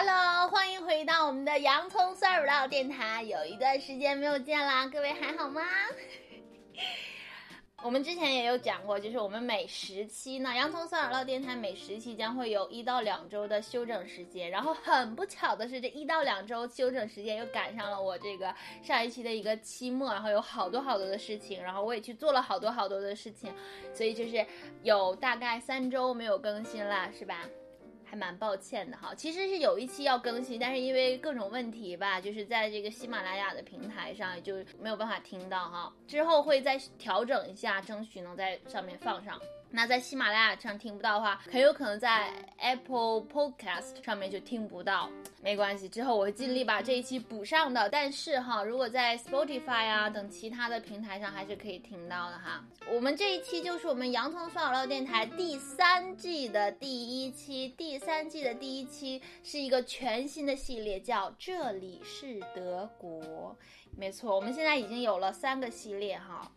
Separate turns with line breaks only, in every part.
Hello，欢迎回到我们的洋葱酸乳酪电台。有一段时间没有见啦，各位还好吗？我们之前也有讲过，就是我们每十期呢，洋葱酸乳酪电台每十期将会有一到两周的休整时间。然后很不巧的是，这一到两周休整时间又赶上了我这个上一期的一个期末，然后有好多好多的事情，然后我也去做了好多好多的事情，所以就是有大概三周没有更新了，是吧？还蛮抱歉的哈，其实是有一期要更新，但是因为各种问题吧，就是在这个喜马拉雅的平台上就没有办法听到哈，之后会再调整一下，争取能在上面放上。那在喜马拉雅上听不到的话，很有可能在 Apple Podcast 上面就听不到。没关系，之后我会尽力把这一期补上的。但是哈，如果在 Spotify 啊等其他的平台上，还是可以听到的哈。我们这一期就是我们洋葱酸乳酪电台第三季的第一期，第三季的第一期是一个全新的系列，叫这里是德国。没错，我们现在已经有了三个系列哈。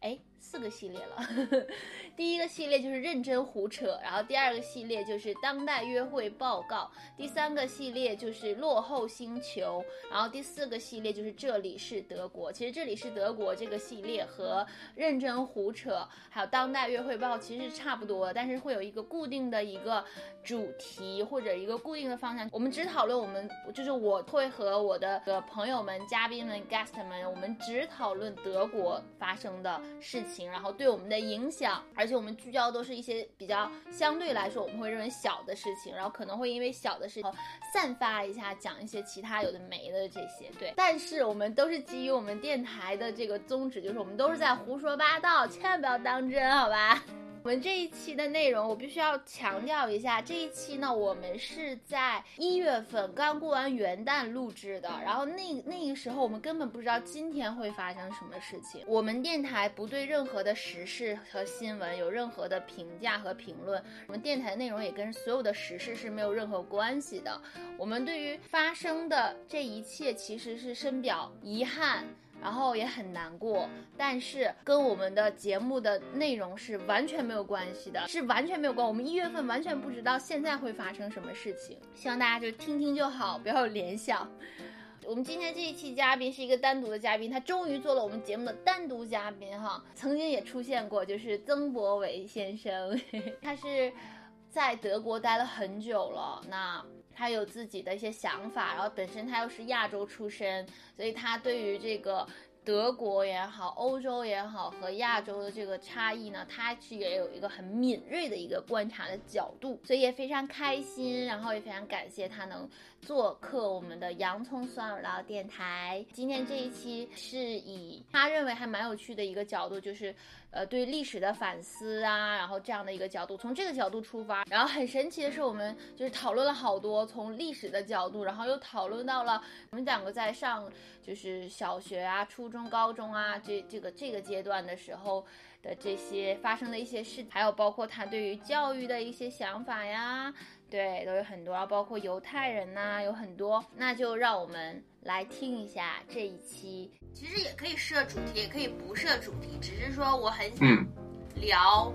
哎，四个系列了。第一个系列就是认真胡扯，然后第二个系列就是当代约会报告，第三个系列就是落后星球，然后第四个系列就是这里是德国。其实这里是德国这个系列和认真胡扯还有当代约会报其实是差不多，但是会有一个固定的一个主题或者一个固定的方向。我们只讨论我们就是我会和我的朋友们、嘉宾们、guest 们，我们只讨论德国发生的。事情，然后对我们的影响，而且我们聚焦都是一些比较相对来说我们会认为小的事情，然后可能会因为小的事情散发一下，讲一些其他有的没的这些。对，但是我们都是基于我们电台的这个宗旨，就是我们都是在胡说八道，千万不要当真，好吧？我们这一期的内容，我必须要强调一下。这一期呢，我们是在一月份刚过完元旦录制的，然后那那个时候我们根本不知道今天会发生什么事情。我们电台不对任何的时事和新闻有任何的评价和评论，我们电台的内容也跟所有的时事是没有任何关系的。我们对于发生的这一切其实是深表遗憾。然后也很难过，但是跟我们的节目的内容是完全没有关系的，是完全没有关。我们一月份完全不知道现在会发生什么事情，希望大家就听听就好，不要有联想。我们今天这一期嘉宾是一个单独的嘉宾，他终于做了我们节目的单独嘉宾哈，曾经也出现过，就是曾博维先生，他是在德国待了很久了，那。他有自己的一些想法，然后本身他又是亚洲出身，所以他对于这个德国也好、欧洲也好和亚洲的这个差异呢，他是也有一个很敏锐的一个观察的角度，所以也非常开心，然后也非常感谢他能做客我们的洋葱酸乳酪电台。今天这一期是以他认为还蛮有趣的一个角度，就是。呃，对历史的反思啊，然后这样的一个角度，从这个角度出发，然后很神奇的是，我们就是讨论了好多从历史的角度，然后又讨论到了我们两个在上就是小学啊、初中、高中啊这这个这个阶段的时候的这些发生的一些事，还有包括他对于教育的一些想法呀。对，都有很多，包括犹太人呐，有很多。那就让我们来听一下这一期。其实也可以设主题，也可以不设主题，只是说我很想聊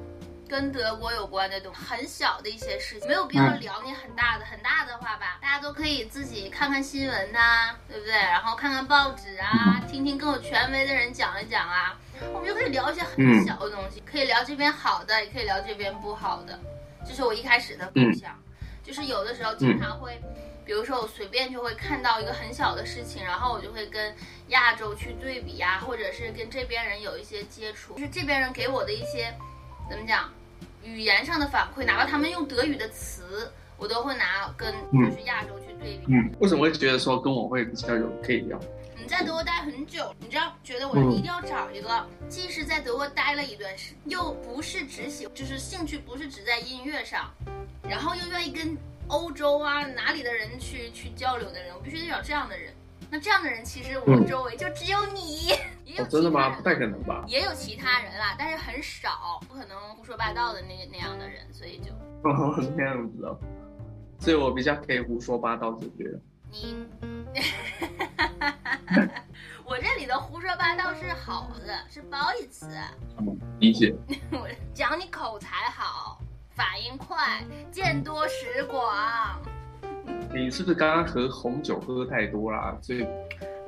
跟德国有关的东西，很小的一些事情，没有必要聊你很大的。很大的话吧，大家都可以自己看看新闻呐，对不对？然后看看报纸啊，听听更有权威的人讲一讲啊。我们就可以聊一些很小的东西，可以聊这边好的，也可以聊这边不好的。这是我一开始的构想。就是有的时候经常会，比如说我随便就会看到一个很小的事情，然后我就会跟亚洲去对比呀，或者是跟这边人有一些接触，就是这边人给我的一些怎么讲，语言上的反馈，哪怕他们用德语的词，我都会拿跟就是亚洲去对比。
嗯，为什么会觉得说跟我会比较有可以聊？
你在德国待很久，你知道，觉得我一定要找一个，既是在德国待了一段时，又不是只喜，就是兴趣不是只在音乐上。然后又愿意跟欧洲啊哪里的人去去交流的人，我必须得找这样的人。那这样的人其实我们周围就只有你，也有
真的吗？不太可能吧？
也有其他人啦，但是很少，不可能胡说八道的那那样的人，所以就
哦这样子哦，所以我比较可以胡说八道，就觉得
你，的胡说八道是好的，是褒义词。
嗯，理解。
我讲你口才好。反应快，见多识广。
你是不是刚刚喝红酒喝太多啦？所以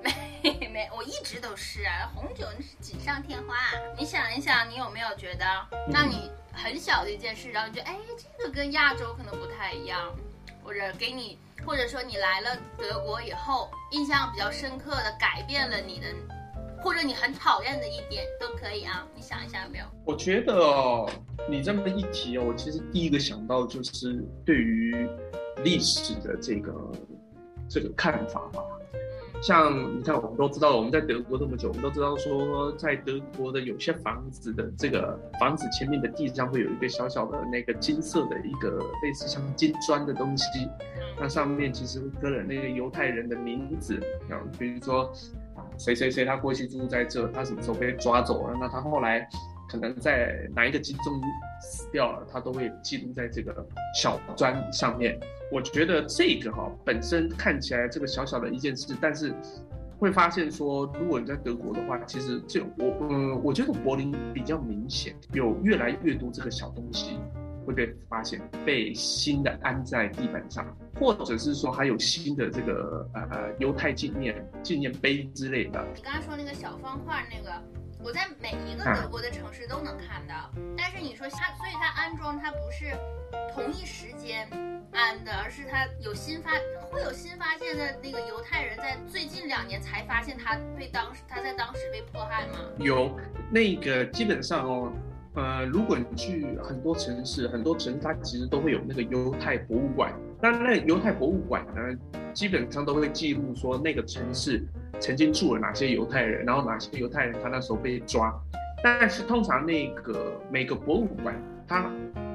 没没，我一直都是啊，红酒那是锦上添花。你想一想，你有没有觉得，让你很小的一件事，然后你觉得，哎，这个跟亚洲可能不太一样，或者给你，或者说你来了德国以后，印象比较深刻的，改变了你的，或者你很讨厌的一点都可以啊。你想一下有没有？
我觉得哦，你这么一提哦，我其实第一个想到就是对于历史的这个这个看法吧。像你看，我们都知道，我们在德国这么久，我们都知道说，在德国的有些房子的这个房子前面的地上会有一个小小的那个金色的一个类似像金砖的东西，那上面其实刻了那个犹太人的名字，啊，比如说啊谁谁谁他过去住在这，他什么时候被抓走了，那他后来可能在哪一个集中死掉了，他都会记录在这个小砖上面。我觉得这个哈本身看起来这个小小的一件事，但是会发现说，如果你在德国的话，其实这我嗯，我觉得柏林比较明显，有越来越多这个小东西会被发现，被新的安在地板上，或者是说还有新的这个呃犹太纪念纪念碑之类的。
你刚才说那个小方块那个，我在每一个德国的城市都能看到，但是你说它，所以它安装它不是同一时间。安的，而是它有新发，会有新发现的那个犹太人在最近两年才发现他被当时他在当时被迫害吗？
有，那个基本上哦，呃，如果你去很多城市，很多城市它其实都会有那个犹太博物馆。那那犹太博物馆呢，基本上都会记录说那个城市曾经住了哪些犹太人，然后哪些犹太人他那时候被抓。但是通常那个每个博物馆它。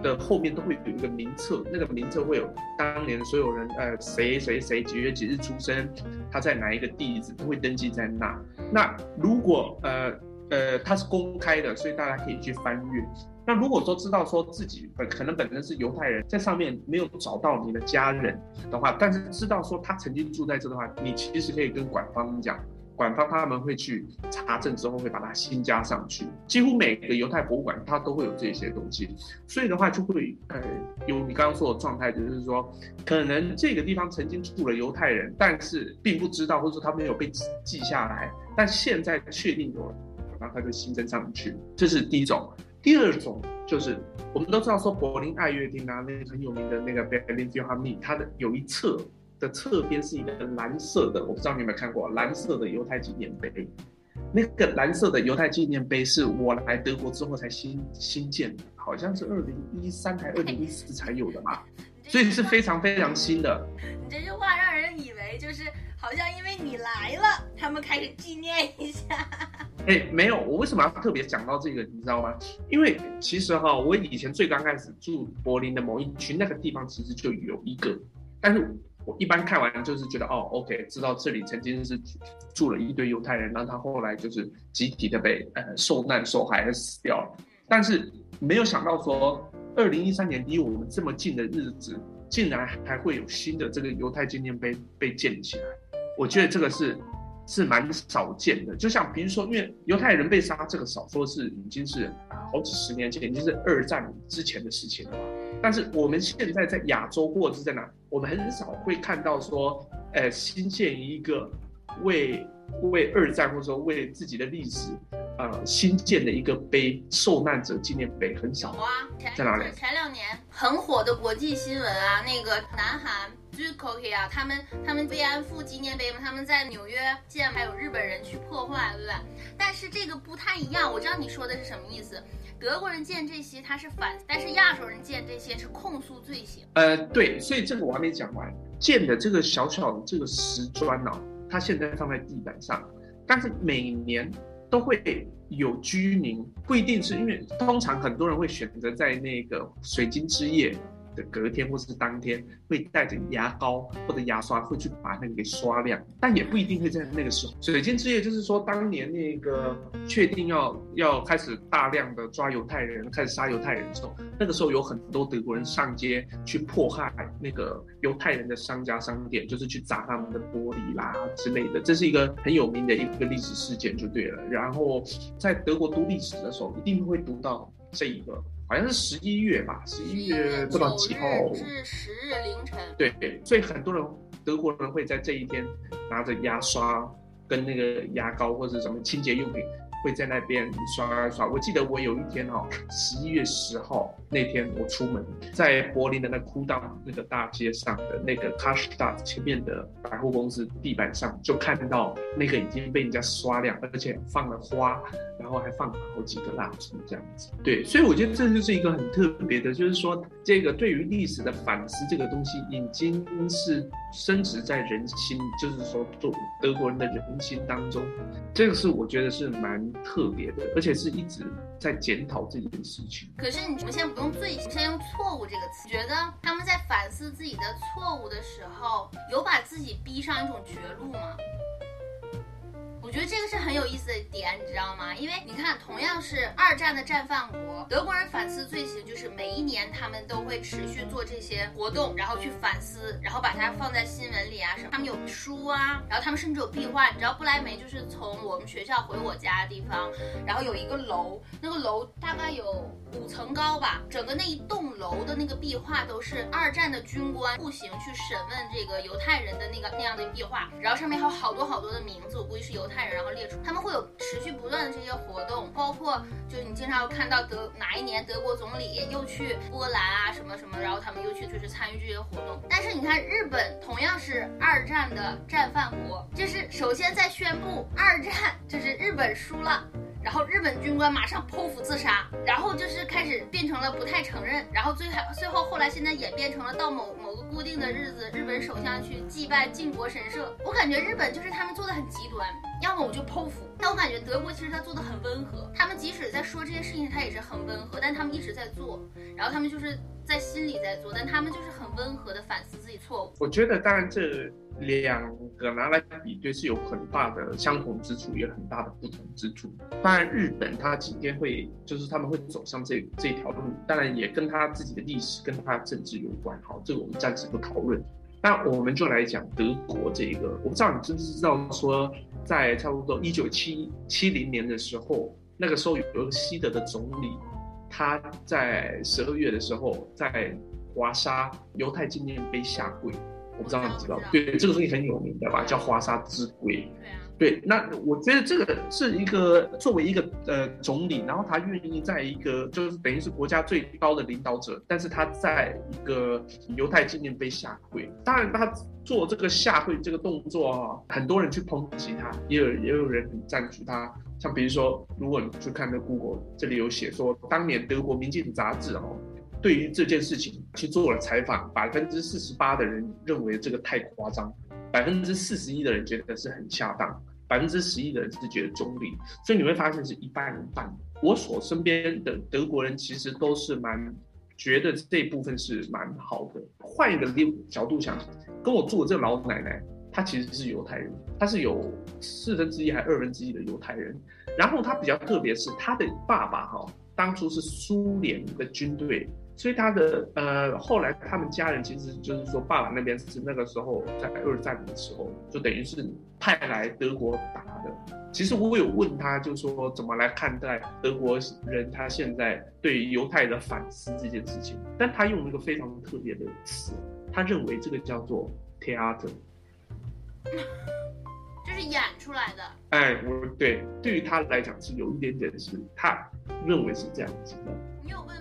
的后面都会有一个名册，那个名册会有当年所有人，呃，谁谁谁几月几日出生，他在哪一个地址都会登记在那。那如果呃呃它是公开的，所以大家可以去翻阅。那如果说知道说自己本可能本身是犹太人，在上面没有找到你的家人的话，但是知道说他曾经住在这的话，你其实可以跟馆方讲。馆方他们会去查证之后，会把它新加上去。几乎每个犹太博物馆它都会有这些东西，所以的话就会呃有你刚刚说的状态，就是说可能这个地方曾经住了犹太人，但是并不知道，或者说他没有被记下来，但现在确定有，然后它就新增上去。这是第一种。第二种就是我们都知道说柏林爱乐厅啊，那个很有名的那个 Berlin Philharmonic，它的有一侧。的侧边是一个蓝色的，我不知道你有没有看过蓝色的犹太纪念碑。那个蓝色的犹太纪念碑是我来德国之后才新新建的，好像是二零一三还二零一四才有的嘛，所以是非常非常新的。
你这句话让人以为就是好像因为你来了，他们开始纪念一下。
哎，没有，我为什么要特别讲到这个，你知道吗？因为其实哈，我以前最刚开始住柏林的某一区，那个地方其实就有一个，但是。我一般看完就是觉得哦，OK，知道这里曾经是住了一堆犹太人，然后他后来就是集体的被呃受难受害而死掉了。但是没有想到说，二零一三年离我们这么近的日子，竟然还会有新的这个犹太纪念碑被建起来。我觉得这个是是蛮少见的。就像比如说，因为犹太人被杀这个少说是已经是好几十年前，已经是二战之前的事情了嘛。但是我们现在在亚洲或者是在哪，我们很少会看到说，呃，新建一个为为二战或者说为自己的历史，呃，新建的一个碑，受难者纪念碑很少。
有啊，
在哪里？
前两年很火的国际新闻啊，那个南韩 k o k 啊，他们他们慰安妇纪念碑嘛，他们在纽约建，还有日本人去破坏，对不对？但是这个不太一样，我知道你说的是什么意思。德国人建这些他是反，但是亚洲人建这些是控诉罪行。
呃，对，所以这个我还没讲完。建的这个小小的这个石砖呢，它现在放在地板上，但是每年都会有居民，不一定是因为通常很多人会选择在那个水晶之夜。的隔天或是当天会带着牙膏或者牙刷会去把那个给刷亮，但也不一定会在那个时候。水晶之夜就是说，当年那个确定要要开始大量的抓犹太人，开始杀犹太人的时候，那个时候有很多德国人上街去迫害那个犹太人的商家商店，就是去砸他们的玻璃啦之类的。这是一个很有名的一个历史事件就对了。然后在德国读历史的时候，一定会读到这一个。好像是十一月吧，十一月不知道几号。
至十日凌晨。
对对，所以很多人德国人会在这一天拿着牙刷跟那个牙膏或者什么清洁用品。会在那边刷刷。我记得我有一天哦，十一月十号那天我出门，在柏林的那哭道那个大街上的那个 k a s t a 前面的百货公司地板上，就看到那个已经被人家刷亮，而且放了花，然后还放了好几个蜡烛这样子。对，所以我觉得这就是一个很特别的，就是说这个对于历史的反思这个东西，已经是深植在人心，就是说做德国人的人心当中，这个是我觉得是蛮。特别的，而且是一直在检讨自己的事情。
可是你们先不用罪，现在用错误这个词，觉得他们在反思自己的错误的时候，有把自己逼上一种绝路吗？我觉得这个是很有意思的点，你知道吗？因为你看，同样是二战的战犯国，德国人反思罪行，就是每一年他们都会持续做这些活动，然后去反思，然后把它放在新闻里啊什么。他们有书啊，然后他们甚至有壁画。你知道不莱梅就是从我们学校回我家的地方，然后有一个楼，那个楼大概有五层高吧，整个那一栋楼的那个壁画都是二战的军官步行去审问这个犹太人的那个那样的壁画，然后上面还有好多好多的名字，我估计是犹太。人，然后列出，他们会有持续不断的这些活动，包括就是你经常会看到德哪一年德国总理又去波兰啊什么什么，然后他们又去就是参与这些活动。但是你看日本同样是二战的战犯国，就是首先在宣布二战就是日本输了。然后日本军官马上剖腹自杀，然后就是开始变成了不太承认，然后最后最后后来现在演变成了到某某个固定的日子，日本首相去祭拜靖国神社。我感觉日本就是他们做的很极端，要么我就剖腹。但我感觉德国其实他做的很温和，他们即使在说这些事情，他也是很温和，但他们一直在做，然后他们就是在心里在做，但他们就是很温和的反思自己错误。
我觉得当然这。两个拿来比对是有很大的相同之处，也很大的不同之处。当然，日本它今天会就是他们会走上这这条路，当然也跟他自己的历史跟他政治有关。好，这个我们暂时不讨论。那我们就来讲德国这一个。我不知道你知不知道，说在差不多一九七七零年的时候，那个时候有一个西德的总理，他在十二月的时候在华沙犹太纪念碑下跪。我不知道你知道，对这个东西很有名的吧，叫华沙之跪。
对啊，
对，那我觉得这个是一个作为一个呃总理，然后他愿意在一个就是等于是国家最高的领导者，但是他在一个犹太纪念碑下跪。当然，他做这个下跪这个动作啊，很多人去抨击他，也有也有人很赞许他。像比如说，如果你去看那 Google，这里有写说，当年德国《民进杂志》哦。对于这件事情去做了采访，百分之四十八的人认为这个太夸张，百分之四十一的人觉得是很恰当，百分之十一的人是觉得中立，所以你会发现是一半一半。我所身边的德国人其实都是蛮觉得这部分是蛮好的。换一个角度想，跟我住的这个老奶奶，他其实是犹太人，他是有四分之一还二分之一的犹太人。然后他比较特别是他的爸爸哈，当初是苏联的军队。所以他的呃，后来他们家人其实就是说，爸爸那边是那个时候在二战的时候，就等于是派来德国打的。其实我有问他，就说怎么来看待德国人他现在对犹太的反思这件事情，但他用了一个非常特别的词，他认为这个叫做 theater，
就是演出来的。
哎，我对，对于他来讲是有一点点是，他认为是这样子的。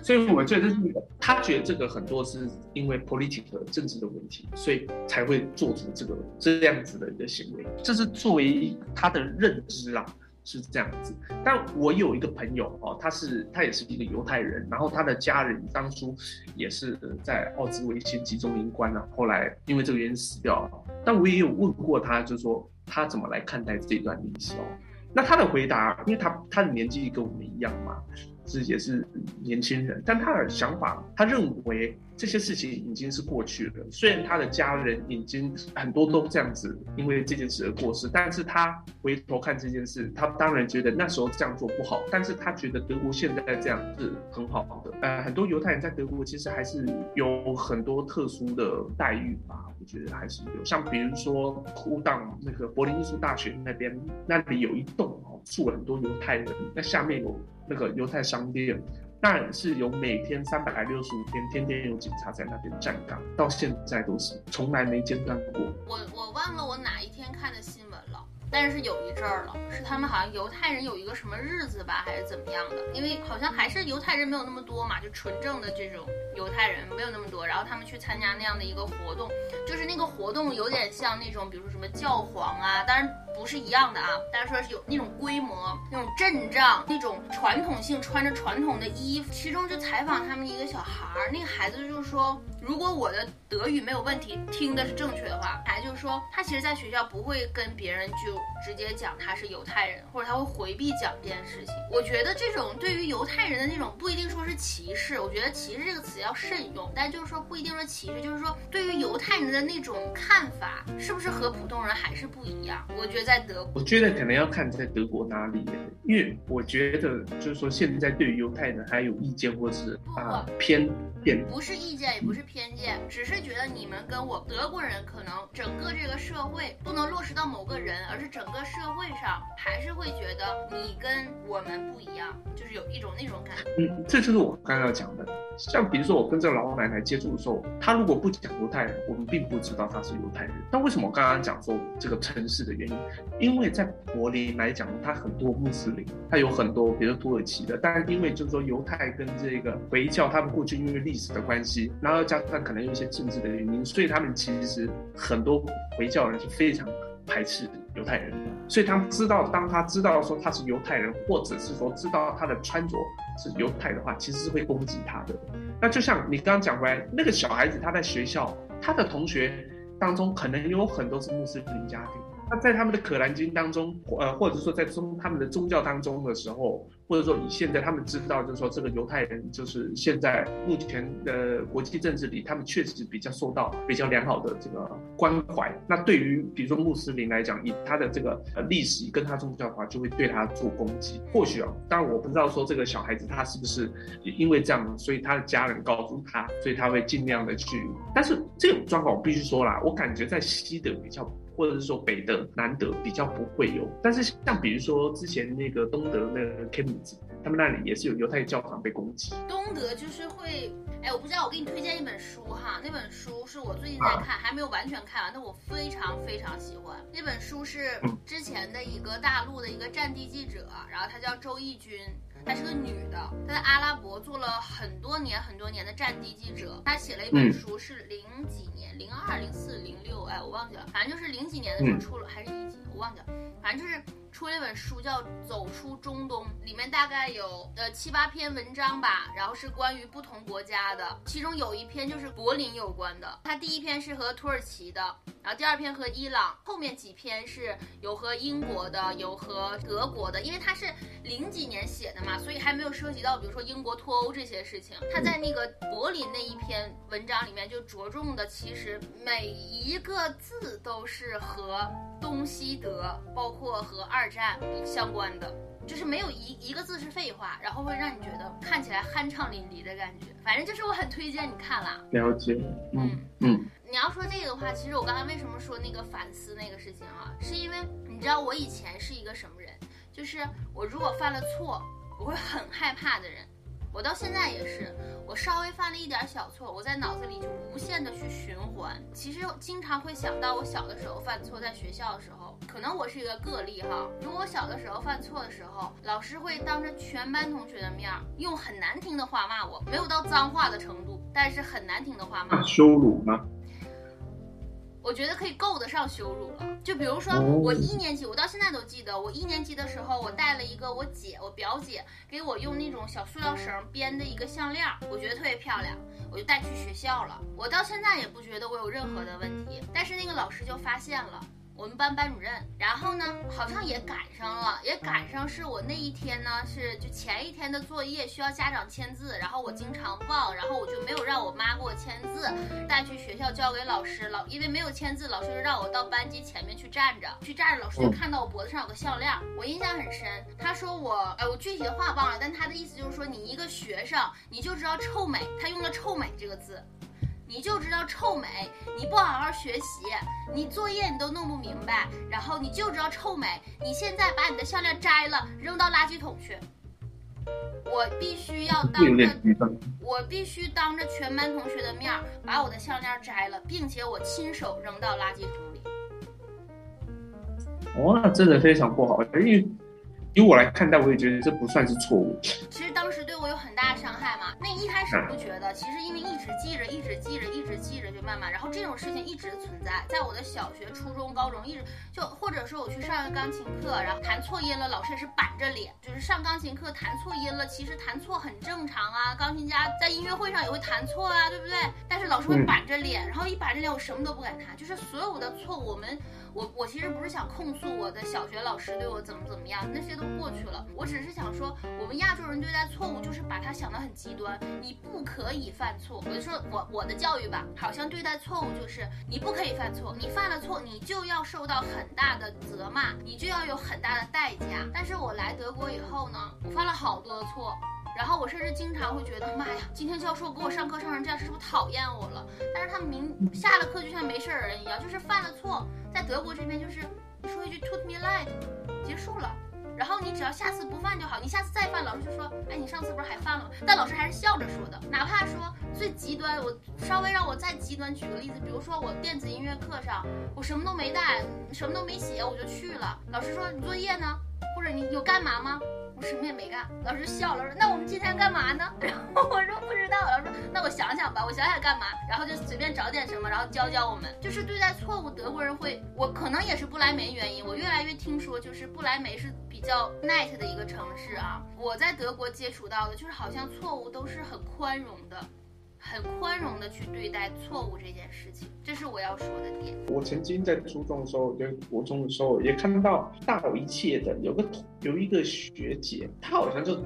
所以我觉得是他觉得这个很多是因为 political 政治的问题，所以才会做出这个这样子的一个行为。这是作为他的认知啊，是这样子。但我有一个朋友哦，他是他也是一个犹太人，然后他的家人当初也是在奥兹维辛集中营关了，后来因为这个原因死掉了。但我也有问过他，就是说他怎么来看待这段历史哦。那他的回答，因为他他的年纪跟我们一样嘛。是也是年轻人，但他的想法，他认为这些事情已经是过去了。虽然他的家人已经很多都这样子，因为这件事而过世，但是他回头看这件事，他当然觉得那时候这样做不好，但是他觉得德国现在这样是很好的。呃，很多犹太人在德国其实还是有很多特殊的待遇吧，我觉得还是有。像比如说，库当那个柏林艺术大学那边，那里有一栋，住了很多犹太人，那下面有。那个犹太商店，当然是有每天三百六十五天，天天有警察在那边站岗，到现在都是从来没间断过。
我我忘了我哪一天看的新闻了。但是有一阵儿了，是他们好像犹太人有一个什么日子吧，还是怎么样的？因为好像还是犹太人没有那么多嘛，就纯正的这种犹太人没有那么多。然后他们去参加那样的一个活动，就是那个活动有点像那种，比如说什么教皇啊，当然不是一样的啊。但是说是有那种规模、那种阵仗、那种传统性，穿着传统的衣服。其中就采访他们一个小孩儿，那个孩子就是说。如果我的德语没有问题，听的是正确的话，还就说，他其实在学校不会跟别人就直接讲他是犹太人，或者他会回避讲这件事情。我觉得这种对于犹太人的那种不一定说是歧视，我觉得歧视这个词要慎用，但就是说不一定说歧视，就是说对于犹太人的那种看法，是不是和普通人还是不一样？我觉得在德国，
我觉得可能要看在德国哪里，因为我觉得就是说现在对于犹太人还有意见，或是啊偏见，
不是意见，也不是偏。偏见，只是觉得你们跟我德国人可能整个这个社会不能落实到某个人，而是整个社会上还是会觉得你跟我们不一样，就是有一种那种感觉。
嗯，这就是我刚刚要讲的。像比如说我跟这个老奶奶接触的时候，她如果不讲犹太人，我们并不知道她是犹太人。但为什么我刚刚讲说这个城市的原因？因为在柏林来讲，它很多穆斯林，它有很多，比如土耳其的，但是因为就是说犹太跟这个回教，他们过去因为历史的关系，然后加上可能有一些政治的原因，所以他们其实很多回教人是非常排斥犹太人，所以他们知道，当他知道说他是犹太人，或者是说知道他的穿着是犹太的话，其实是会攻击他的。那就像你刚刚讲回来，那个小孩子他在学校，他的同学当中可能有很多是穆斯林家庭。那在他们的可兰经当中，呃，或者说在宗他们的宗教当中的时候，或者说以现在他们知道，就是说这个犹太人就是现在目前的国际政治里，他们确实比较受到比较良好的这个关怀。那对于比如说穆斯林来讲，以他的这个历史跟他宗教的话，就会对他做攻击。或许啊，当然我不知道说这个小孩子他是不是因为这样，所以他的家人告诉他，所以他会尽量的去。但是这种状况我必须说啦，我感觉在西德比较。或者是说北德、南德比较不会有，但是像比如说之前那个东德那个 Chemnitz，他们那里也是有犹太教堂被攻击。
东德就是会，哎，我不知道，我给你推荐一本书哈，那本书是我最近在看，还没有完全看完，但我非常非常喜欢。那本书是之前的一个大陆的一个战地记者，然后他叫周轶君。她是个女的，她在阿拉伯做了很多年很多年的战地记者。她写了一本书，是零几年，零二、零四、零六，哎，我忘记了，反正就是零几年的时候出了，还是一几，我忘记了，反正就是出了一本书叫《走出中东》，里面大概有呃七八篇文章吧，然后是关于不同国家的，其中有一篇就是柏林有关的。他第一篇是和土耳其的，然后第二篇和伊朗，后面几篇是有和英国的，有和德国的，因为他是零几年写的嘛。所以还没有涉及到，比如说英国脱欧这些事情。他在那个柏林那一篇文章里面就着重的，其实每一个字都是和东西德，包括和二战相关的，就是没有一一个字是废话，然后会让你觉得看起来酣畅淋漓的感觉。反正就是我很推荐你看啦。
了解。嗯嗯。
你要说这个的话，其实我刚才为什么说那个反思那个事情啊，是因为你知道我以前是一个什么人，就是我如果犯了错。我会很害怕的人，我到现在也是，我稍微犯了一点小错，我在脑子里就无限的去循环。其实经常会想到我小的时候犯错，在学校的时候，可能我是一个个例哈。如果小的时候犯错的时候，老师会当着全班同学的面用很难听的话骂我，没有到脏话的程度，但是很难听的话骂。
羞辱吗？
我觉得可以够得上羞辱了。就比如说，我一年级，我到现在都记得，我一年级的时候，我带了一个我姐，我表姐给我用那种小塑料绳编的一个项链，我觉得特别漂亮，我就带去学校了。我到现在也不觉得我有任何的问题，但是那个老师就发现了。我们班班主任，然后呢，好像也赶上了，也赶上是我那一天呢，是就前一天的作业需要家长签字，然后我经常忘，然后我就没有让我妈给我签字，带去学校交给老师，了因为没有签字，老师就让我到班级前面去站着，去站着，老师就看到我脖子上有个项链，我印象很深。他说我，哎，我具体的话忘了，但他的意思就是说，你一个学生，你就知道臭美，他用了臭美这个字。你就知道臭美，你不好好学习，你作业你都弄不明白，然后你就知道臭美。你现在把你的项链摘了，扔到垃圾桶去。我必须要当着我必须当着全班同学的面把我的项链摘了，并且我亲手扔到垃圾桶里。
哦，那真的非常不好，因为。以我来看待，我也觉得这不算是错误。
其实当时对我有很大的伤害嘛。那一开始不觉得，其实因为一直记着，一直记着，一直记着，就慢慢，然后这种事情一直存在，在我的小学、初中、高中，一直就或者说我去上个钢琴课，然后弹错音了，老师也是板着脸，就是上钢琴课弹错音了，其实弹错很正常啊，钢琴家在音乐会上也会弹错啊，对不对？但是老师会板着脸，然后一板着脸，我什么都不敢弹，就是所有的错误，我们。我我其实不是想控诉我的小学老师对我怎么怎么样，那些都过去了。我只是想说，我们亚洲人对待错误就是把它想得很极端，你不可以犯错。我就说我我的教育吧，好像对待错误就是你不可以犯错，你犯了错你就要受到很大的责骂，你就要有很大的代价。但是我来德国以后呢，我犯了好多的错。然后我甚至经常会觉得，妈呀，今天教授给我上课上成这样，是不是讨厌我了？但是他明下了课就像没事儿人一样，就是犯了错，在德国这边就是说一句 tut mir leid，结束了。然后你只要下次不犯就好，你下次再犯，老师就说，哎，你上次不是还犯了吗？但老师还是笑着说的。哪怕说最极端，我稍微让我再极端举个例子，比如说我电子音乐课上，我什么都没带，什么都没写，我就去了。老师说你作业呢？或者你有干嘛吗？什么也没干，老师笑了，说那我们今天干嘛呢？然后我说不知道，老师说那我想想吧，我想想干嘛，然后就随便找点什么，然后教教我们。就是对待错误，德国人会，我可能也是不来梅原因，我越来越听说，就是不来梅是比较 nice 的一个城市啊。我在德国接触到的，就是好像错误都是很宽容的。很宽容的去对待错误这件事情，这是我要说的点。
我曾经在初中的时候，就国中的时候，也看到大我一切的有个有一个学姐，她好像就。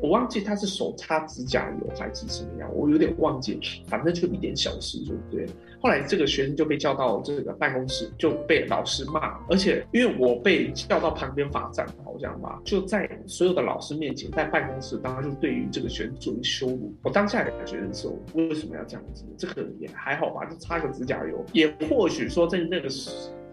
我忘记她是手擦指甲油还是什么样，我有点忘记，反正就一点小事，对不对？后来这个学生就被叫到这个办公室，就被老师骂，而且因为我被叫到旁边罚站，好像吧，就在所有的老师面前，在办公室当中就对于这个学生做一羞辱。我当下也觉得说，为什么要这样子？这个也还好吧，就擦个指甲油，也或许说在那个时。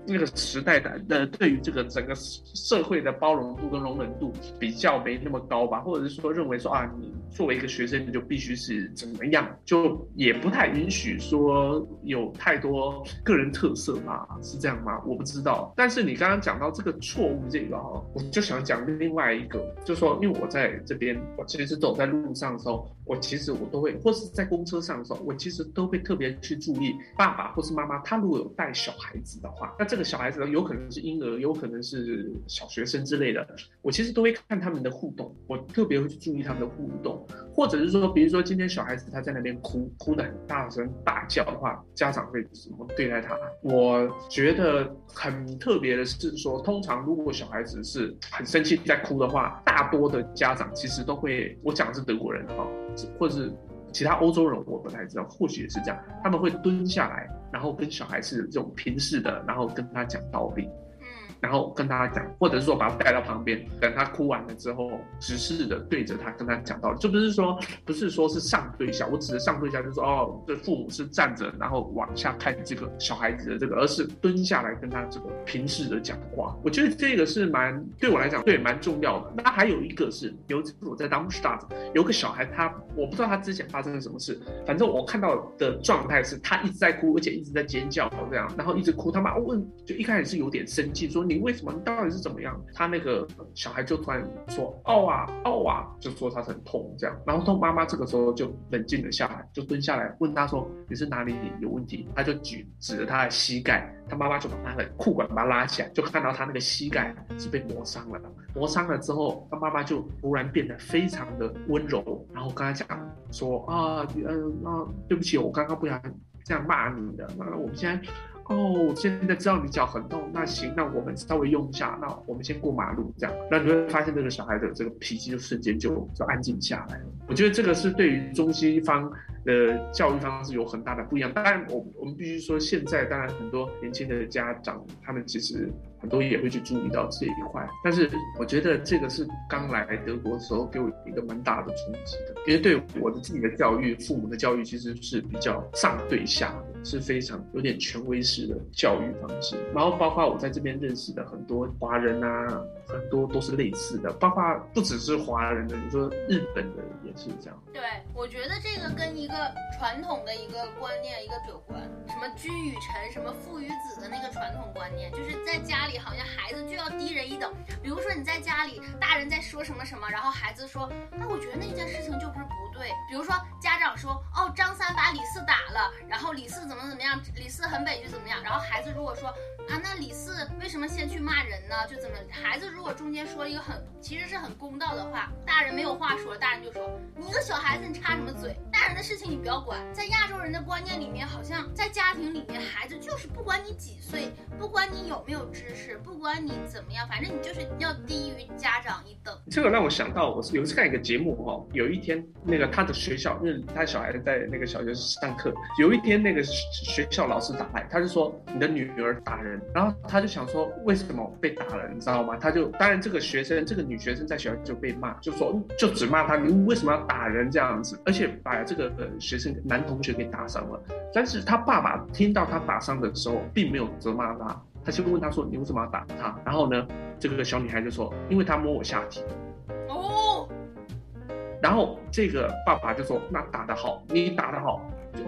那个时代的呃，对于这个整个社会的包容度跟容忍度比较没那么高吧，或者是说认为说啊，你作为一个学生，你就必须是怎么样，就也不太允许说有太多个人特色嘛，是这样吗？我不知道。但是你刚刚讲到这个错误这个哈，我就想讲另外一个，就说，因为我在这边，我其实走在路上的时候，我其实我都会，或是在公车上的时候，我其实都会特别去注意爸爸或是妈妈，他如果有带小孩子的话，那这。这个小孩子有可能是婴儿，有可能是小学生之类的，我其实都会看他们的互动，我特别会去注意他们的互动，或者是说，比如说今天小孩子他在那边哭，哭的很大声大叫的话，家长会怎么对待他？我觉得很特别的是说，通常如果小孩子是很生气在哭的话，大多的家长其实都会，我讲的是德国人哈，或者是。其他欧洲人我不太知道，或许也是这样，他们会蹲下来，然后跟小孩是这种平视的，然后跟他讲道理。然后跟他讲，或者是说把他带到旁边，等他哭完了之后，直视的对着他跟他讲道理，就不是说不是说是上对下，我指的上对下就是说哦，这父母是站着，然后往下看这个小孩子的这个，而是蹲下来跟他这个平视的讲话。我觉得这个是蛮对我来讲对蛮重要的。那还有一个是，有一次我在 Darmstadt 有个小孩，他我不知道他之前发生了什么事，反正我看到的状态是他一直在哭，而且一直在尖叫这样，然后一直哭，他妈问就一开始是有点生气说。你为什么？你到底是怎么样？他那个小孩就突然说：“哦啊，哦啊！”就说他很痛这样。然后他妈妈这个时候就冷静了下来，就蹲下来问他说：“你是哪里有问题？”他就举指着他的膝盖。他妈妈就把他的裤管把他拉起来，就看到他那个膝盖是被磨伤了。磨伤了之后，他妈妈就突然变得非常的温柔，然后跟他讲说：“啊，嗯，那对不起，我刚刚不想这样骂你的。那我们现在。”哦，现在知道你脚很痛，那行，那我们稍微用一下，那我们先过马路这样，那你会发现这个小孩的这个脾气就瞬间就就安静下来了。我觉得这个是对于中西方的教育方式有很大的不一样。当然，我我们必须说，现在当然很多年轻的家长他们其实很多也会去注意到这一块。但是我觉得这个是刚来德国的时候给我一个蛮大的冲击的，因为对我的自己的教育，父母的教育其实是比较上对下的，是非常有点权威式的教育方式。然后包括我在这边认识的很多华人啊，很多都是类似的，包括不只是华人的，你说日本的也是这样。
对，我觉得这个跟一个传统的一个观念一个有关，什么君与臣，什么父与子的那个传统观念，就是在家里好像孩子就要低人一等。比如说你在家里，大人在说什么什么，然后孩子说，那我觉得那件事情就不是不对。比如说家长说，哦，张三把李四打了，然后李四怎么怎么样，李四很委屈怎么样，然后孩子如果说，啊，那李四为什么先去骂人呢？就怎么，孩子如果中间说一个很其实是很公道的话，大人没有话说，大人就说，你一个小孩子你插什么嘴？大人的事情你不要管。在亚洲人的观念里面，好像在家庭里面，孩子就是不管你几岁，不管你有没有知识，不管你怎么样，反正你就是要低于家长一等。
这个让我想到，我是有一次看一个节目哈，有一天那个他的学校，因为他小孩在那个小学上课，有一天那个学校老师打来，他就说你的女儿打人，然后他就想说为什么被打了，你知道吗？他就当然这个学生这个女学生在学校就被骂，就说就只骂他，你为什么要打人这样子？而且把这个学生男同学给打伤了。但是他爸爸听到他打伤的时候，并没有责骂他，他就问他说你为什么要打他？然后呢，这个小女孩就说因为他摸我下体。
哦。
然后这个爸爸就说那打得好，你打得好。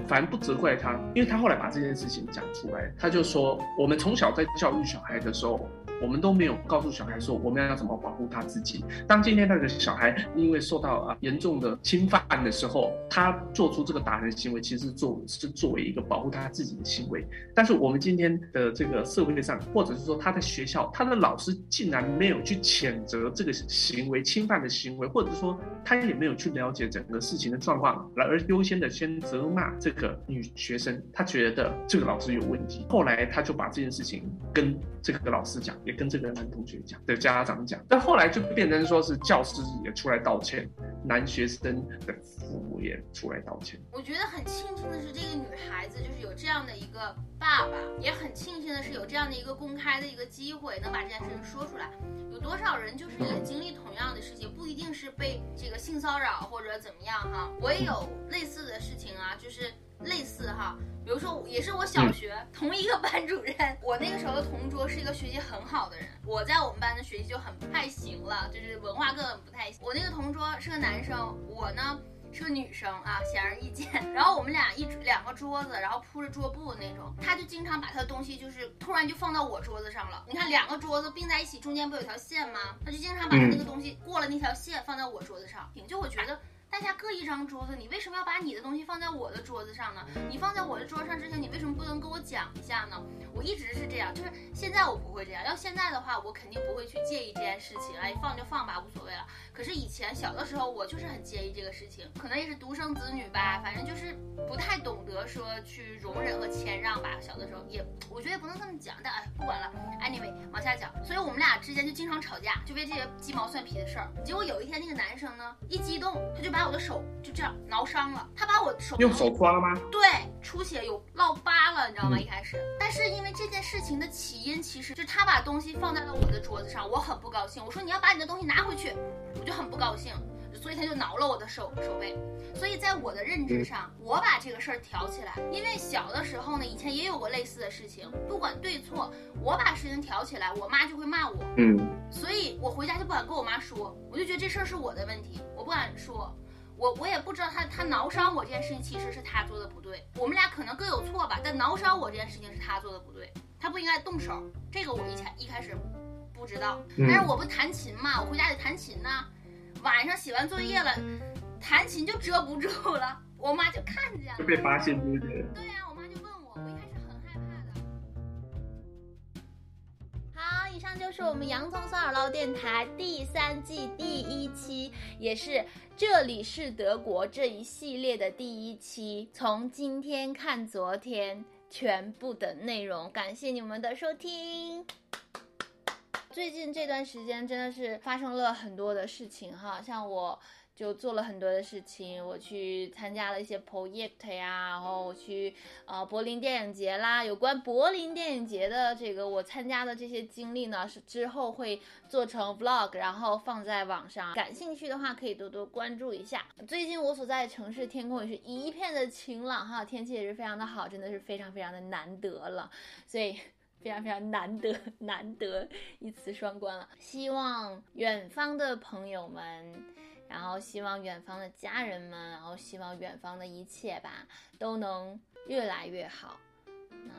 反正不责怪他，因为他后来把这件事情讲出来，他就说我们从小在教育小孩的时候。我们都没有告诉小孩说我们要要怎么保护他自己。当今天那个小孩因为受到啊严重的侵犯的时候，他做出这个打人行为，其实做是作为一个保护他自己的行为。但是我们今天的这个社会上，或者是说他在学校，他的老师竟然没有去谴责这个行为侵犯的行为，或者说他也没有去了解整个事情的状况，而优先的先责骂这个女学生，他觉得这个老师有问题。后来他就把这件事情跟这个老师讲。也跟这个男同学讲的家长讲，但后来就变成说是教师也出来道歉，男学生的父母也出来道歉。
我觉得很庆幸的是，这个女孩子就是有这样的一个爸爸，也很庆幸的是有这样的一个公开的一个机会，能把这件事情说出来。有多少人就是也经历同样的事情，不一定是被这个性骚扰或者怎么样哈。我也有类似的事情啊，就是类似哈。比如说，也是我小学同一个班主任，我那个时候的同桌是一个学习很好的人，我在我们班的学习就很不太行了，就是文化课本不太行。我那个同桌是个男生，我呢是个女生啊，显而易见。然后我们俩一两个桌子，然后铺着桌布那种，他就经常把他的东西就是突然就放到我桌子上了。你看两个桌子并在一起，中间不有条线吗？他就经常把他那个东西过了那条线放在我桌子上，就我觉得。大家各一张桌子，你为什么要把你的东西放在我的桌子上呢？你放在我的桌上之前，你为什么不能跟我讲一下呢？我一直是这样，就是现在我不会这样。要现在的话，我肯定不会去介意这件事情，哎，放就放吧，无所谓了。可是以前小的时候，我就是很介意这个事情，可能也是独生子女吧，反正就是不太懂得说去容忍和谦让吧。小的时候也，我觉得也不能这么讲，但哎，不管了哎。所以我们俩之间就经常吵架，就为这些鸡毛蒜皮的事儿。结果有一天，那个男生呢，一激动，他就把我的手就这样挠伤了。他把我手
用手抓吗？
对，出血有烙疤了，你知道吗？一开始，但是因为这件事情的起因，其实就是他把东西放在了我的桌子上，我很不高兴。我说你要把你的东西拿回去，我就很不高兴，所以他就挠了我的手手背。所以在我的认知上，我把这个事儿挑起来，因为小的时候呢，以前也有过类似的事情，不管对错，我把事情挑起来，我妈就会骂我。嗯，所以我回家就不敢跟我妈说，我就觉得这事儿是我的问题，我不敢说。我我也不知道他他挠伤我这件事情其实是他做的不对，我们俩可能各有错吧，但挠伤我这件事情是他做的不对，他不应该动手，这个我以前一开始不知道，但是我不弹琴嘛，我回家得弹琴呢，晚上写完作业了，弹琴就遮不住了，我妈就看见了，
就被发现对不对？
对呀。好，以上就是我们洋葱酸耳捞电台第三季第一期，也是这里是德国这一系列的第一期。从今天看昨天全部的内容，感谢你们的收听。最近这段时间真的是发生了很多的事情哈，像我。就做了很多的事情，我去参加了一些 project 呀，然后我去呃柏林电影节啦。有关柏林电影节的这个我参加的这些经历呢，是之后会做成 vlog，然后放在网上。感兴趣的话可以多多关注一下。最近我所在的城市天空也是一片的晴朗哈，天气也是非常的好，真的是非常非常的难得了，所以非常非常难得 难得一词双关了。希望远方的朋友们。然后希望远方的家人们，然后希望远方的一切吧，都能越来越好，那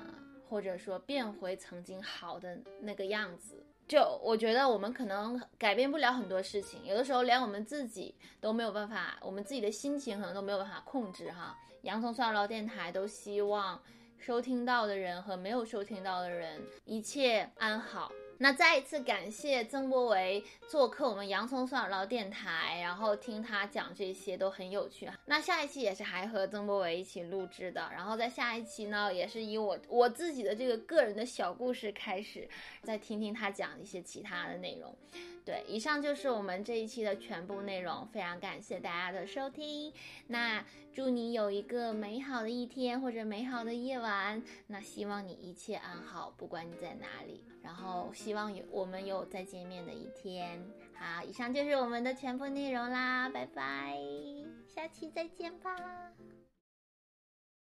或者说变回曾经好的那个样子。就我觉得我们可能改变不了很多事情，有的时候连我们自己都没有办法，我们自己的心情可能都没有办法控制哈。洋葱蒜唠电台都希望收听到的人和没有收听到的人一切安好。那再一次感谢曾博维做客我们洋葱蒜耳唠电台，然后听他讲这些都很有趣。那下一期也是还和曾博维一起录制的，然后在下一期呢，也是以我我自己的这个个人的小故事开始，再听听他讲一些其他的内容。对，以上就是我们这一期的全部内容，非常感谢大家的收听。那祝你有一个美好的一天或者美好的夜晚。那希望你一切安好，不管你在哪里。然后希望有我们有再见面的一天。好，以上就是我们的全部内容啦，拜拜，下期再见吧。